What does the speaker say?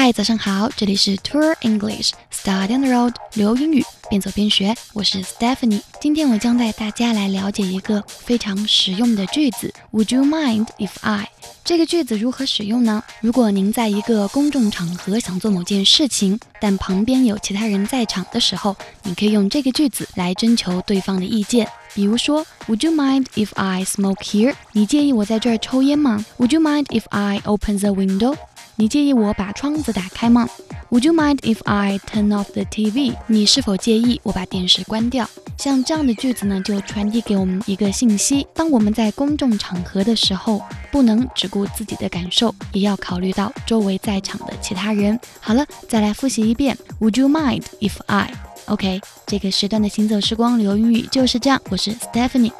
嗨，早上好，这里是 Tour English Study on the Road 留英语边走边学，我是 Stephanie。今天我将带大家来了解一个非常实用的句子，Would you mind if I？这个句子如何使用呢？如果您在一个公众场合想做某件事情，但旁边有其他人在场的时候，你可以用这个句子来征求对方的意见。比如说，Would you mind if I smoke here？你介意我在这儿抽烟吗？Would you mind if I open the window？你介意我把窗子打开吗？Would you mind if I turn off the TV？你是否介意我把电视关掉？像这样的句子呢，就传递给我们一个信息：当我们在公众场合的时候，不能只顾自己的感受，也要考虑到周围在场的其他人。好了，再来复习一遍：Would you mind if I？OK，这个时段的行走时光旅游英语就是这样。我是 Stephanie。